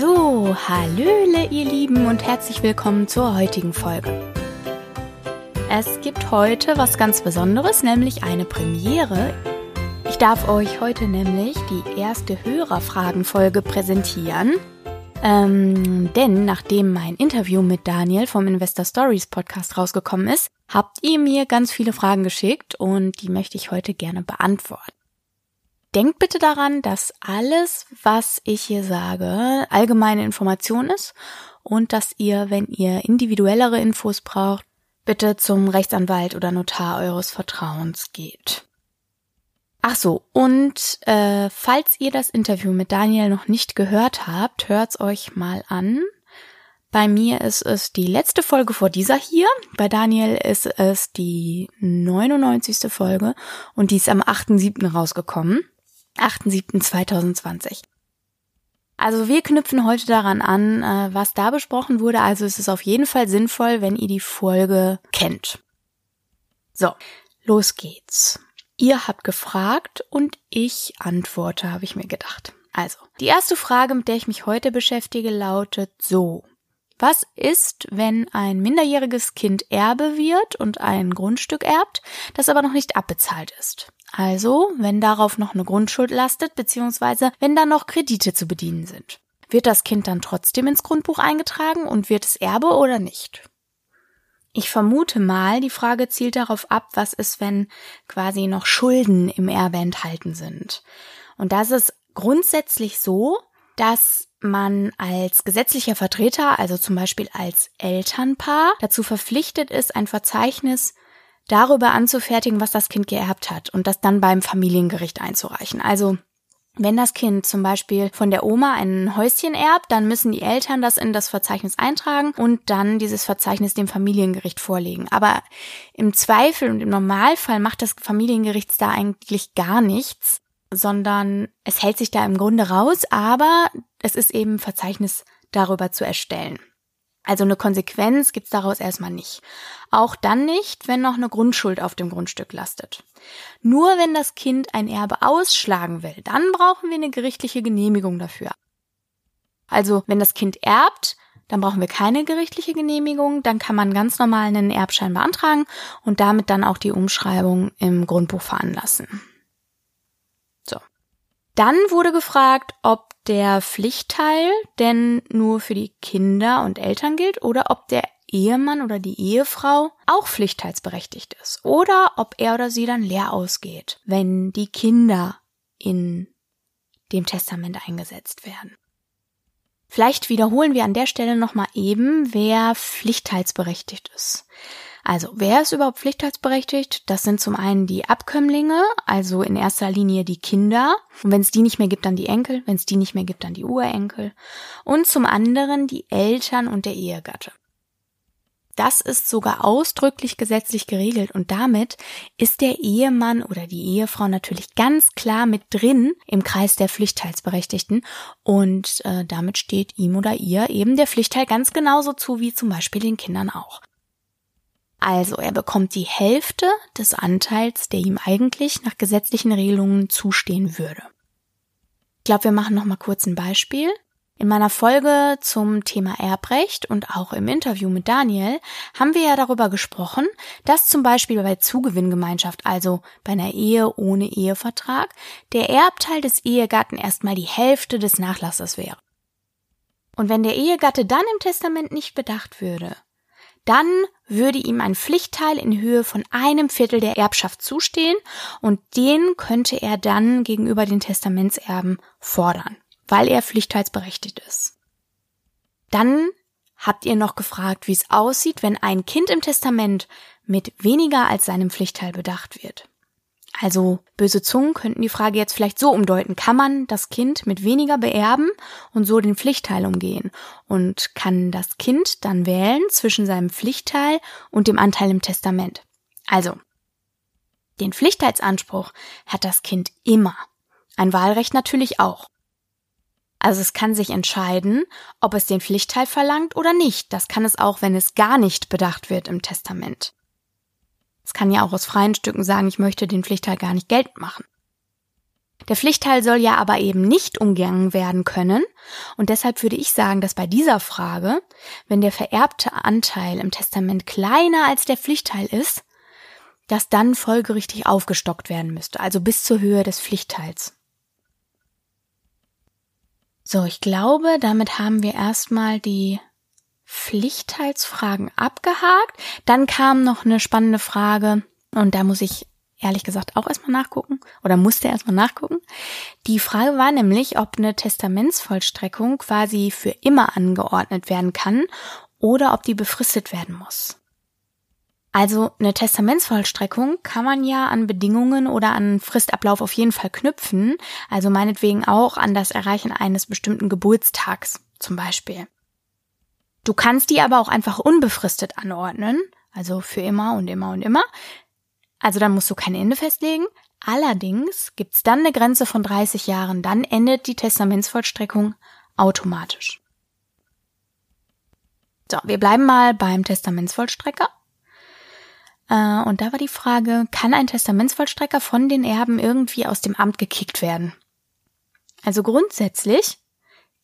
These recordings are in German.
So, hallöle ihr Lieben und herzlich willkommen zur heutigen Folge. Es gibt heute was ganz Besonderes, nämlich eine Premiere. Ich darf euch heute nämlich die erste Hörerfragenfolge präsentieren. Ähm, denn nachdem mein Interview mit Daniel vom Investor Stories Podcast rausgekommen ist, habt ihr mir ganz viele Fragen geschickt und die möchte ich heute gerne beantworten. Denkt bitte daran, dass alles, was ich hier sage, allgemeine Information ist und dass ihr, wenn ihr individuellere Infos braucht, bitte zum Rechtsanwalt oder Notar eures Vertrauens geht. Ach so, und äh, falls ihr das Interview mit Daniel noch nicht gehört habt, hört's euch mal an. Bei mir ist es die letzte Folge vor dieser hier. Bei Daniel ist es die 99. Folge und die ist am 8.7. rausgekommen. 8.7.2020. Also wir knüpfen heute daran an, äh, was da besprochen wurde. Also es ist auf jeden Fall sinnvoll, wenn ihr die Folge kennt. So, los geht's. Ihr habt gefragt und ich antworte, habe ich mir gedacht. Also, die erste Frage, mit der ich mich heute beschäftige, lautet so. Was ist, wenn ein minderjähriges Kind Erbe wird und ein Grundstück erbt, das aber noch nicht abbezahlt ist? Also, wenn darauf noch eine Grundschuld lastet, beziehungsweise wenn da noch Kredite zu bedienen sind. Wird das Kind dann trotzdem ins Grundbuch eingetragen und wird es Erbe oder nicht? Ich vermute mal, die Frage zielt darauf ab, was ist, wenn quasi noch Schulden im Erbe enthalten sind. Und das ist grundsätzlich so, dass man als gesetzlicher Vertreter, also zum Beispiel als Elternpaar, dazu verpflichtet ist, ein Verzeichnis darüber anzufertigen, was das Kind geerbt hat und das dann beim Familiengericht einzureichen. Also wenn das Kind zum Beispiel von der Oma ein Häuschen erbt, dann müssen die Eltern das in das Verzeichnis eintragen und dann dieses Verzeichnis dem Familiengericht vorlegen. Aber im Zweifel und im Normalfall macht das Familiengericht da eigentlich gar nichts, sondern es hält sich da im Grunde raus, aber es ist eben Verzeichnis darüber zu erstellen. Also eine Konsequenz gibt's daraus erstmal nicht. Auch dann nicht, wenn noch eine Grundschuld auf dem Grundstück lastet. Nur wenn das Kind ein Erbe ausschlagen will, dann brauchen wir eine gerichtliche Genehmigung dafür. Also wenn das Kind erbt, dann brauchen wir keine gerichtliche Genehmigung, dann kann man ganz normal einen Erbschein beantragen und damit dann auch die Umschreibung im Grundbuch veranlassen. Dann wurde gefragt, ob der Pflichtteil denn nur für die Kinder und Eltern gilt oder ob der Ehemann oder die Ehefrau auch pflichtteilsberechtigt ist oder ob er oder sie dann leer ausgeht, wenn die Kinder in dem Testament eingesetzt werden. Vielleicht wiederholen wir an der Stelle nochmal eben, wer pflichtteilsberechtigt ist. Also, wer ist überhaupt pflichtheitsberechtigt? Das sind zum einen die Abkömmlinge, also in erster Linie die Kinder. Und wenn es die nicht mehr gibt, dann die Enkel. Wenn es die nicht mehr gibt, dann die Urenkel. Und zum anderen die Eltern und der Ehegatte. Das ist sogar ausdrücklich gesetzlich geregelt und damit ist der Ehemann oder die Ehefrau natürlich ganz klar mit drin im Kreis der Pflichtteilsberechtigten und äh, damit steht ihm oder ihr eben der Pflichtteil ganz genauso zu wie zum Beispiel den Kindern auch. Also er bekommt die Hälfte des Anteils, der ihm eigentlich nach gesetzlichen Regelungen zustehen würde. Ich glaube, wir machen noch mal kurz ein Beispiel. In meiner Folge zum Thema Erbrecht und auch im Interview mit Daniel haben wir ja darüber gesprochen, dass zum Beispiel bei Zugewinngemeinschaft, also bei einer Ehe ohne Ehevertrag, der Erbteil des Ehegatten erstmal die Hälfte des Nachlasses wäre. Und wenn der Ehegatte dann im Testament nicht bedacht würde, dann würde ihm ein Pflichtteil in Höhe von einem Viertel der Erbschaft zustehen und den könnte er dann gegenüber den Testamentserben fordern, weil er pflichtteilsberechtigt ist. Dann habt ihr noch gefragt, wie es aussieht, wenn ein Kind im Testament mit weniger als seinem Pflichtteil bedacht wird. Also böse Zungen könnten die Frage jetzt vielleicht so umdeuten. Kann man das Kind mit weniger beerben und so den Pflichtteil umgehen? Und kann das Kind dann wählen zwischen seinem Pflichtteil und dem Anteil im Testament? Also, den Pflichtteilsanspruch hat das Kind immer. Ein Wahlrecht natürlich auch. Also es kann sich entscheiden, ob es den Pflichtteil verlangt oder nicht. Das kann es auch, wenn es gar nicht bedacht wird im Testament. Es kann ja auch aus freien Stücken sagen, ich möchte den Pflichtteil gar nicht geltend machen. Der Pflichtteil soll ja aber eben nicht umgangen werden können. Und deshalb würde ich sagen, dass bei dieser Frage, wenn der vererbte Anteil im Testament kleiner als der Pflichtteil ist, dass dann folgerichtig aufgestockt werden müsste, also bis zur Höhe des Pflichtteils. So, ich glaube, damit haben wir erstmal die Pflichtteilsfragen abgehakt. Dann kam noch eine spannende Frage und da muss ich ehrlich gesagt auch erstmal nachgucken oder musste erstmal nachgucken. Die Frage war nämlich, ob eine Testamentsvollstreckung quasi für immer angeordnet werden kann oder ob die befristet werden muss. Also eine Testamentsvollstreckung kann man ja an Bedingungen oder an Fristablauf auf jeden Fall knüpfen, also meinetwegen auch an das Erreichen eines bestimmten Geburtstags zum Beispiel. Du kannst die aber auch einfach unbefristet anordnen, also für immer und immer und immer. Also dann musst du kein Ende festlegen. Allerdings gibt's dann eine Grenze von 30 Jahren, dann endet die Testamentsvollstreckung automatisch. So, wir bleiben mal beim Testamentsvollstrecker. Äh, und da war die Frage, kann ein Testamentsvollstrecker von den Erben irgendwie aus dem Amt gekickt werden? Also grundsätzlich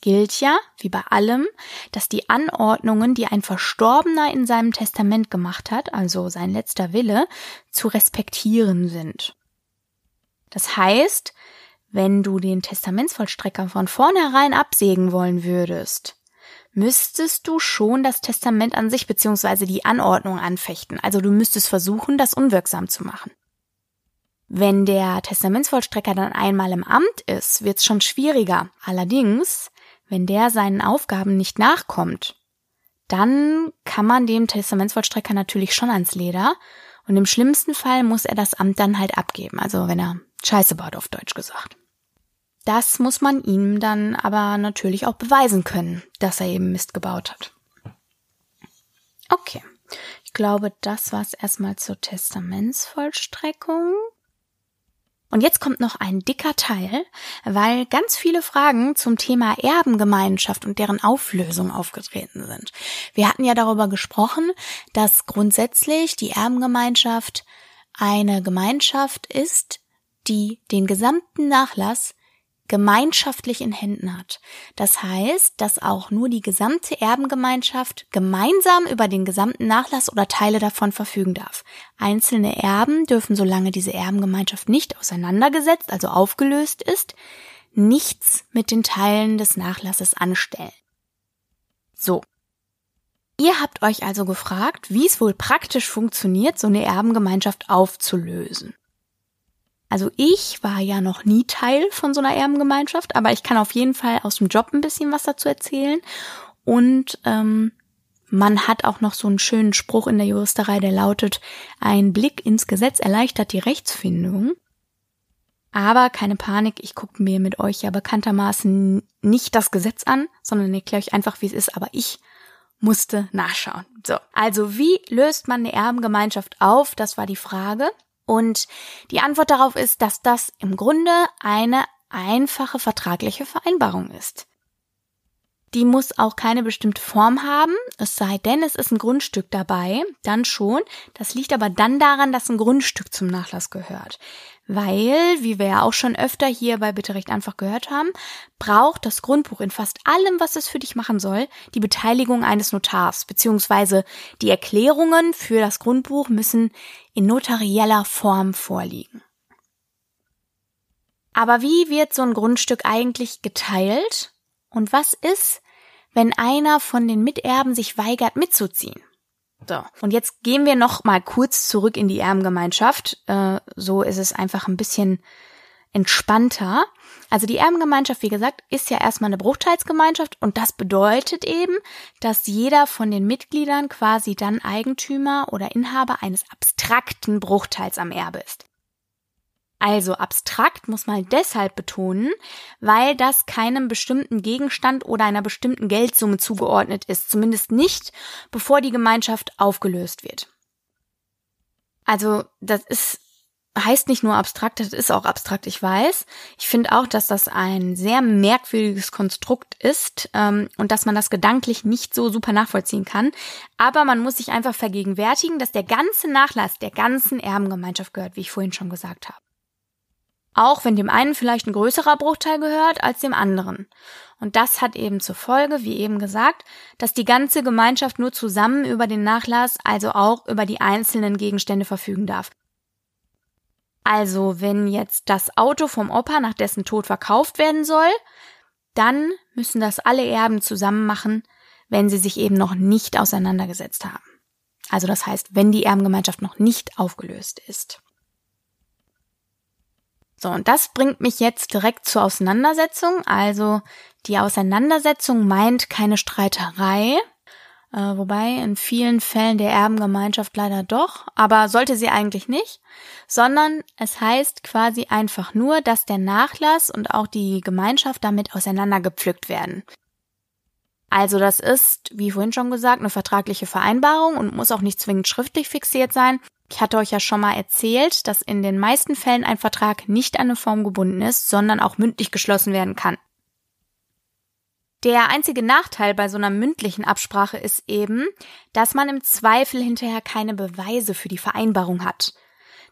gilt ja, wie bei allem, dass die Anordnungen, die ein Verstorbener in seinem Testament gemacht hat, also sein letzter Wille, zu respektieren sind. Das heißt, wenn du den Testamentsvollstrecker von vornherein absägen wollen würdest, müsstest du schon das Testament an sich bzw. die Anordnung anfechten. Also du müsstest versuchen, das unwirksam zu machen. Wenn der Testamentsvollstrecker dann einmal im Amt ist, wird's schon schwieriger. Allerdings, wenn der seinen Aufgaben nicht nachkommt, dann kann man dem Testamentsvollstrecker natürlich schon ans Leder und im schlimmsten Fall muss er das Amt dann halt abgeben, also wenn er Scheiße baut auf Deutsch gesagt. Das muss man ihm dann aber natürlich auch beweisen können, dass er eben Mist gebaut hat. Okay. Ich glaube, das war's erstmal zur Testamentsvollstreckung. Und jetzt kommt noch ein dicker Teil, weil ganz viele Fragen zum Thema Erbengemeinschaft und deren Auflösung aufgetreten sind. Wir hatten ja darüber gesprochen, dass grundsätzlich die Erbengemeinschaft eine Gemeinschaft ist, die den gesamten Nachlass gemeinschaftlich in Händen hat. Das heißt, dass auch nur die gesamte Erbengemeinschaft gemeinsam über den gesamten Nachlass oder Teile davon verfügen darf. Einzelne Erben dürfen, solange diese Erbengemeinschaft nicht auseinandergesetzt, also aufgelöst ist, nichts mit den Teilen des Nachlasses anstellen. So. Ihr habt euch also gefragt, wie es wohl praktisch funktioniert, so eine Erbengemeinschaft aufzulösen. Also ich war ja noch nie Teil von so einer Erbengemeinschaft, aber ich kann auf jeden Fall aus dem Job ein bisschen was dazu erzählen. Und ähm, man hat auch noch so einen schönen Spruch in der Juristerei, der lautet, ein Blick ins Gesetz erleichtert die Rechtsfindung. Aber keine Panik, ich gucke mir mit euch ja bekanntermaßen nicht das Gesetz an, sondern erkläre euch einfach, wie es ist. Aber ich musste nachschauen. So, also wie löst man eine Erbengemeinschaft auf? Das war die Frage. Und die Antwort darauf ist, dass das im Grunde eine einfache vertragliche Vereinbarung ist. Die muss auch keine bestimmte Form haben, es sei denn, es ist ein Grundstück dabei, dann schon. Das liegt aber dann daran, dass ein Grundstück zum Nachlass gehört. Weil, wie wir ja auch schon öfter hier bei Bitte Recht einfach gehört haben, braucht das Grundbuch in fast allem, was es für dich machen soll, die Beteiligung eines Notars, beziehungsweise die Erklärungen für das Grundbuch müssen in notarieller Form vorliegen. Aber wie wird so ein Grundstück eigentlich geteilt? Und was ist, wenn einer von den Miterben sich weigert mitzuziehen? So, und jetzt gehen wir noch mal kurz zurück in die Erbengemeinschaft. Äh, so ist es einfach ein bisschen entspannter. Also die Erbengemeinschaft, wie gesagt, ist ja erstmal eine Bruchteilsgemeinschaft und das bedeutet eben, dass jeder von den Mitgliedern quasi dann Eigentümer oder Inhaber eines abstrakten Bruchteils am Erbe ist. Also abstrakt muss man deshalb betonen, weil das keinem bestimmten Gegenstand oder einer bestimmten Geldsumme zugeordnet ist, zumindest nicht, bevor die Gemeinschaft aufgelöst wird. Also das ist heißt nicht nur abstrakt, das ist auch abstrakt, ich weiß. Ich finde auch, dass das ein sehr merkwürdiges Konstrukt ist ähm, und dass man das gedanklich nicht so super nachvollziehen kann. Aber man muss sich einfach vergegenwärtigen, dass der ganze Nachlass der ganzen Erbengemeinschaft gehört, wie ich vorhin schon gesagt habe. Auch wenn dem einen vielleicht ein größerer Bruchteil gehört als dem anderen. Und das hat eben zur Folge, wie eben gesagt, dass die ganze Gemeinschaft nur zusammen über den Nachlass, also auch über die einzelnen Gegenstände verfügen darf. Also, wenn jetzt das Auto vom Opa nach dessen Tod verkauft werden soll, dann müssen das alle Erben zusammen machen, wenn sie sich eben noch nicht auseinandergesetzt haben. Also das heißt, wenn die Erbengemeinschaft noch nicht aufgelöst ist. So, und das bringt mich jetzt direkt zur Auseinandersetzung. Also die Auseinandersetzung meint keine Streiterei, äh, wobei in vielen Fällen der Erbengemeinschaft leider doch, aber sollte sie eigentlich nicht, sondern es heißt quasi einfach nur, dass der Nachlass und auch die Gemeinschaft damit auseinandergepflückt werden. Also das ist, wie vorhin schon gesagt, eine vertragliche Vereinbarung und muss auch nicht zwingend schriftlich fixiert sein. Ich hatte euch ja schon mal erzählt, dass in den meisten Fällen ein Vertrag nicht an eine Form gebunden ist, sondern auch mündlich geschlossen werden kann. Der einzige Nachteil bei so einer mündlichen Absprache ist eben, dass man im Zweifel hinterher keine Beweise für die Vereinbarung hat.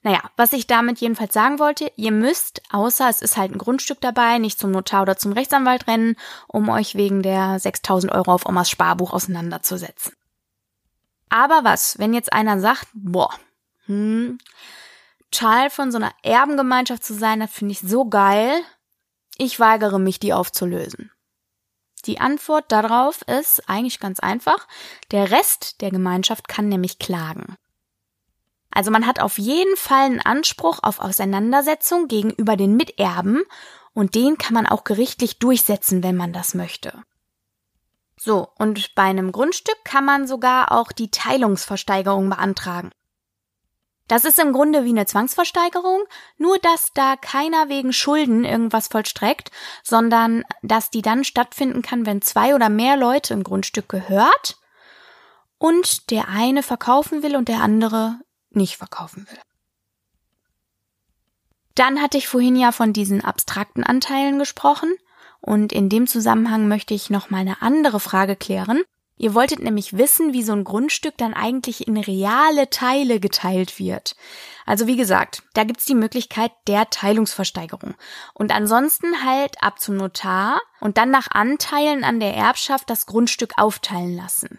Naja, was ich damit jedenfalls sagen wollte, ihr müsst, außer es ist halt ein Grundstück dabei, nicht zum Notar oder zum Rechtsanwalt rennen, um euch wegen der 6000 Euro auf Omas Sparbuch auseinanderzusetzen. Aber was, wenn jetzt einer sagt, boah, hm, Teil von so einer Erbengemeinschaft zu sein, das finde ich so geil, ich weigere mich, die aufzulösen. Die Antwort darauf ist eigentlich ganz einfach. Der Rest der Gemeinschaft kann nämlich klagen. Also man hat auf jeden Fall einen Anspruch auf Auseinandersetzung gegenüber den Miterben und den kann man auch gerichtlich durchsetzen, wenn man das möchte. So, und bei einem Grundstück kann man sogar auch die Teilungsversteigerung beantragen. Das ist im Grunde wie eine Zwangsversteigerung, nur dass da keiner wegen Schulden irgendwas vollstreckt, sondern dass die dann stattfinden kann, wenn zwei oder mehr Leute ein Grundstück gehört und der eine verkaufen will und der andere nicht verkaufen will. Dann hatte ich vorhin ja von diesen abstrakten Anteilen gesprochen und in dem Zusammenhang möchte ich noch mal eine andere Frage klären. Ihr wolltet nämlich wissen, wie so ein Grundstück dann eigentlich in reale Teile geteilt wird. Also wie gesagt, da gibt's die Möglichkeit der Teilungsversteigerung. Und ansonsten halt ab zum Notar und dann nach Anteilen an der Erbschaft das Grundstück aufteilen lassen.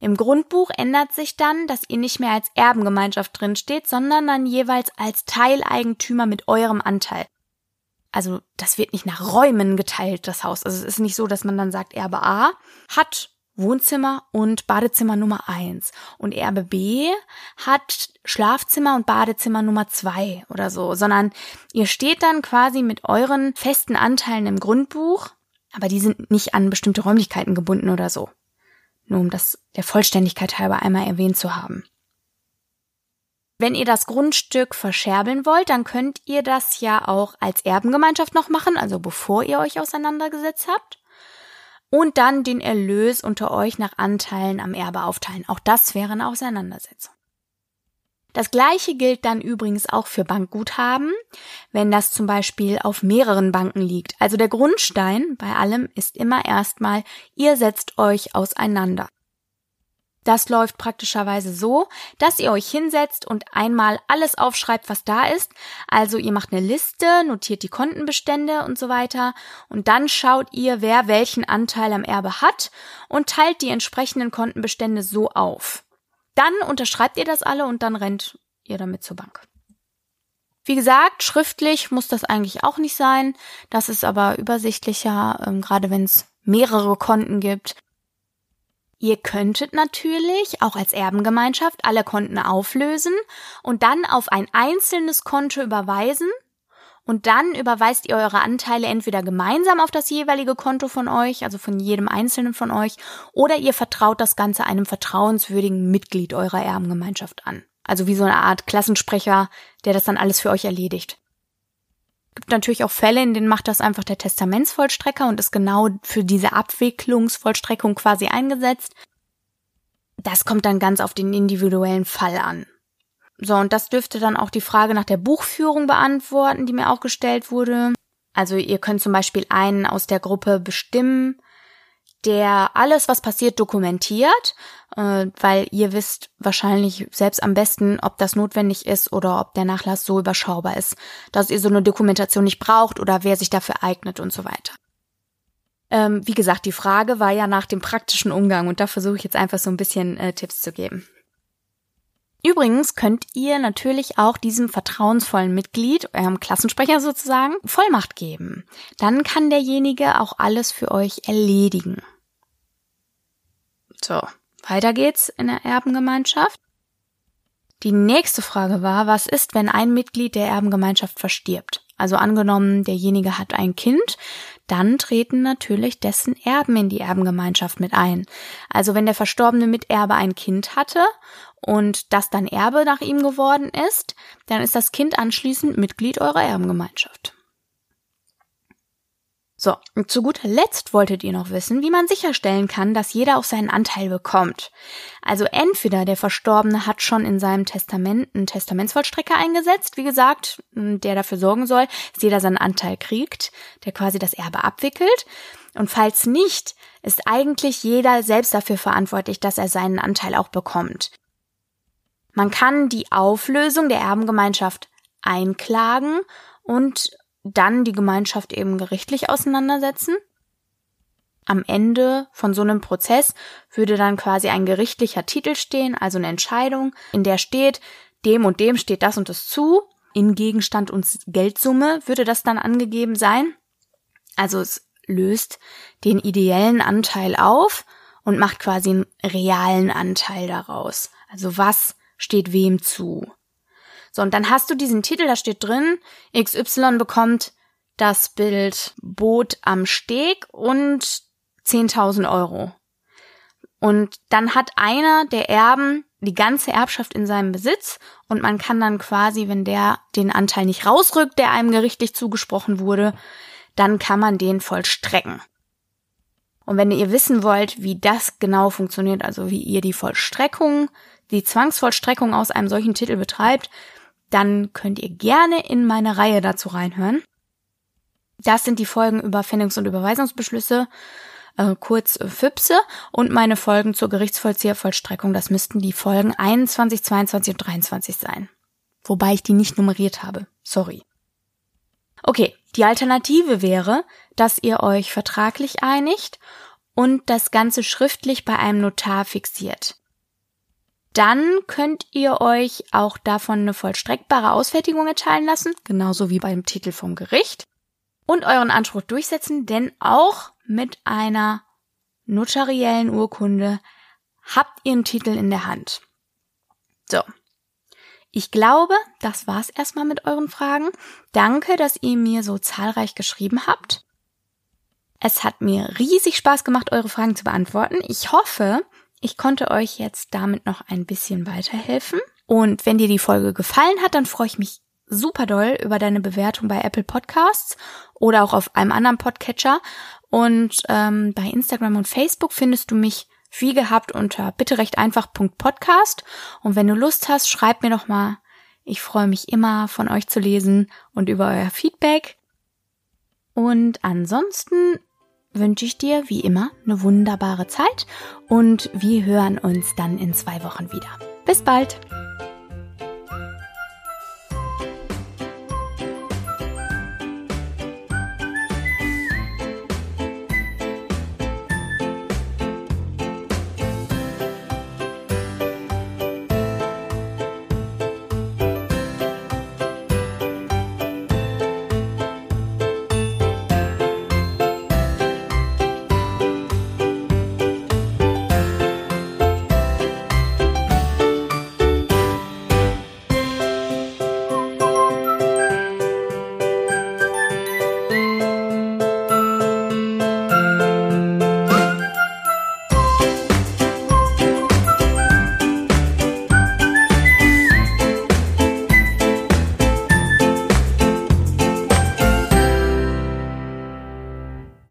Im Grundbuch ändert sich dann, dass ihr nicht mehr als Erbengemeinschaft drinsteht, sondern dann jeweils als Teileigentümer mit eurem Anteil. Also das wird nicht nach Räumen geteilt, das Haus. Also es ist nicht so, dass man dann sagt, Erbe A hat Wohnzimmer und Badezimmer Nummer eins und Erbe B hat Schlafzimmer und Badezimmer Nummer zwei oder so, sondern ihr steht dann quasi mit euren festen Anteilen im Grundbuch, aber die sind nicht an bestimmte Räumlichkeiten gebunden oder so nur um das der Vollständigkeit halber einmal erwähnt zu haben. Wenn ihr das Grundstück verscherbeln wollt, dann könnt ihr das ja auch als Erbengemeinschaft noch machen, also bevor ihr euch auseinandergesetzt habt. Und dann den Erlös unter euch nach Anteilen am Erbe aufteilen. Auch das wäre eine Auseinandersetzung. Das gleiche gilt dann übrigens auch für Bankguthaben, wenn das zum Beispiel auf mehreren Banken liegt. Also der Grundstein bei allem ist immer erstmal, ihr setzt euch auseinander. Das läuft praktischerweise so, dass ihr euch hinsetzt und einmal alles aufschreibt, was da ist. Also ihr macht eine Liste, notiert die Kontenbestände und so weiter und dann schaut ihr, wer welchen Anteil am Erbe hat und teilt die entsprechenden Kontenbestände so auf. Dann unterschreibt ihr das alle und dann rennt ihr damit zur Bank. Wie gesagt, schriftlich muss das eigentlich auch nicht sein. Das ist aber übersichtlicher, ähm, gerade wenn es mehrere Konten gibt. Ihr könntet natürlich auch als Erbengemeinschaft alle Konten auflösen und dann auf ein einzelnes Konto überweisen und dann überweist ihr eure Anteile entweder gemeinsam auf das jeweilige Konto von euch, also von jedem einzelnen von euch, oder ihr vertraut das Ganze einem vertrauenswürdigen Mitglied eurer Erbengemeinschaft an. Also wie so eine Art Klassensprecher, der das dann alles für euch erledigt. Gibt natürlich auch Fälle, in denen macht das einfach der Testamentsvollstrecker und ist genau für diese Abwicklungsvollstreckung quasi eingesetzt. Das kommt dann ganz auf den individuellen Fall an. So, und das dürfte dann auch die Frage nach der Buchführung beantworten, die mir auch gestellt wurde. Also ihr könnt zum Beispiel einen aus der Gruppe bestimmen, der alles, was passiert, dokumentiert, äh, weil ihr wisst wahrscheinlich selbst am besten, ob das notwendig ist oder ob der Nachlass so überschaubar ist, dass ihr so eine Dokumentation nicht braucht oder wer sich dafür eignet und so weiter. Ähm, wie gesagt, die Frage war ja nach dem praktischen Umgang und da versuche ich jetzt einfach so ein bisschen äh, Tipps zu geben. Übrigens könnt ihr natürlich auch diesem vertrauensvollen Mitglied, eurem Klassensprecher sozusagen, Vollmacht geben. Dann kann derjenige auch alles für euch erledigen. So, weiter geht's in der Erbengemeinschaft. Die nächste Frage war, was ist, wenn ein Mitglied der Erbengemeinschaft verstirbt? Also angenommen, derjenige hat ein Kind, dann treten natürlich dessen Erben in die Erbengemeinschaft mit ein. Also wenn der verstorbene Miterbe ein Kind hatte und das dann Erbe nach ihm geworden ist, dann ist das Kind anschließend Mitglied eurer Erbengemeinschaft. So, und zu guter Letzt wolltet ihr noch wissen, wie man sicherstellen kann, dass jeder auch seinen Anteil bekommt. Also entweder der Verstorbene hat schon in seinem Testament einen Testamentsvollstrecker eingesetzt, wie gesagt, der dafür sorgen soll, dass jeder seinen Anteil kriegt, der quasi das Erbe abwickelt. Und falls nicht, ist eigentlich jeder selbst dafür verantwortlich, dass er seinen Anteil auch bekommt. Man kann die Auflösung der Erbengemeinschaft einklagen und dann die Gemeinschaft eben gerichtlich auseinandersetzen. Am Ende von so einem Prozess würde dann quasi ein gerichtlicher Titel stehen, also eine Entscheidung, in der steht, dem und dem steht das und das zu. In Gegenstand und Geldsumme würde das dann angegeben sein. Also es löst den ideellen Anteil auf und macht quasi einen realen Anteil daraus. Also was steht wem zu. So, und dann hast du diesen Titel, da steht drin, XY bekommt das Bild Boot am Steg und 10.000 Euro. Und dann hat einer der Erben die ganze Erbschaft in seinem Besitz und man kann dann quasi, wenn der den Anteil nicht rausrückt, der einem gerichtlich zugesprochen wurde, dann kann man den vollstrecken. Und wenn ihr wissen wollt, wie das genau funktioniert, also wie ihr die Vollstreckung, die Zwangsvollstreckung aus einem solchen Titel betreibt, dann könnt ihr gerne in meine Reihe dazu reinhören. Das sind die Folgen über Findungs- und Überweisungsbeschlüsse, äh, kurz äh, FIPSE und meine Folgen zur Gerichtsvollziehervollstreckung. Das müssten die Folgen 21, 22 und 23 sein. Wobei ich die nicht nummeriert habe. Sorry. Okay, die Alternative wäre, dass ihr euch vertraglich einigt und das Ganze schriftlich bei einem Notar fixiert dann könnt ihr euch auch davon eine vollstreckbare Ausfertigung erteilen lassen, genauso wie beim Titel vom Gericht, und euren Anspruch durchsetzen, denn auch mit einer notariellen Urkunde habt ihr einen Titel in der Hand. So. Ich glaube, das war's erstmal mit euren Fragen. Danke, dass ihr mir so zahlreich geschrieben habt. Es hat mir riesig Spaß gemacht, eure Fragen zu beantworten. Ich hoffe, ich konnte euch jetzt damit noch ein bisschen weiterhelfen. Und wenn dir die Folge gefallen hat, dann freue ich mich super doll über deine Bewertung bei Apple Podcasts oder auch auf einem anderen Podcatcher. Und ähm, bei Instagram und Facebook findest du mich wie gehabt unter bitte recht einfach.podcast. Und wenn du Lust hast, schreib mir doch mal. Ich freue mich immer von euch zu lesen und über euer Feedback. Und ansonsten wünsche ich dir wie immer eine wunderbare Zeit und wir hören uns dann in zwei Wochen wieder. Bis bald!